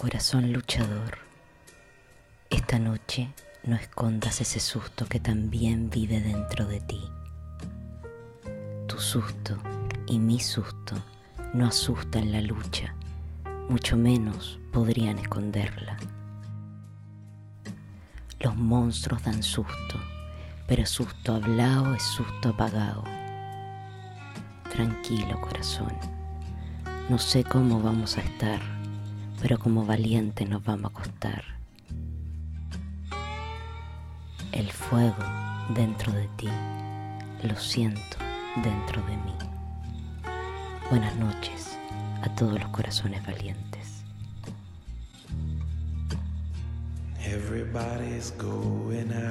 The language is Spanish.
Corazón luchador, esta noche no escondas ese susto que también vive dentro de ti. Tu susto y mi susto no asustan la lucha, mucho menos podrían esconderla. Los monstruos dan susto, pero susto hablado es susto apagado. Tranquilo corazón, no sé cómo vamos a estar, pero como valiente nos vamos a acostar. El fuego dentro de ti, lo siento dentro de mí. Buenas noches a todos los corazones valientes. Everybody's going out.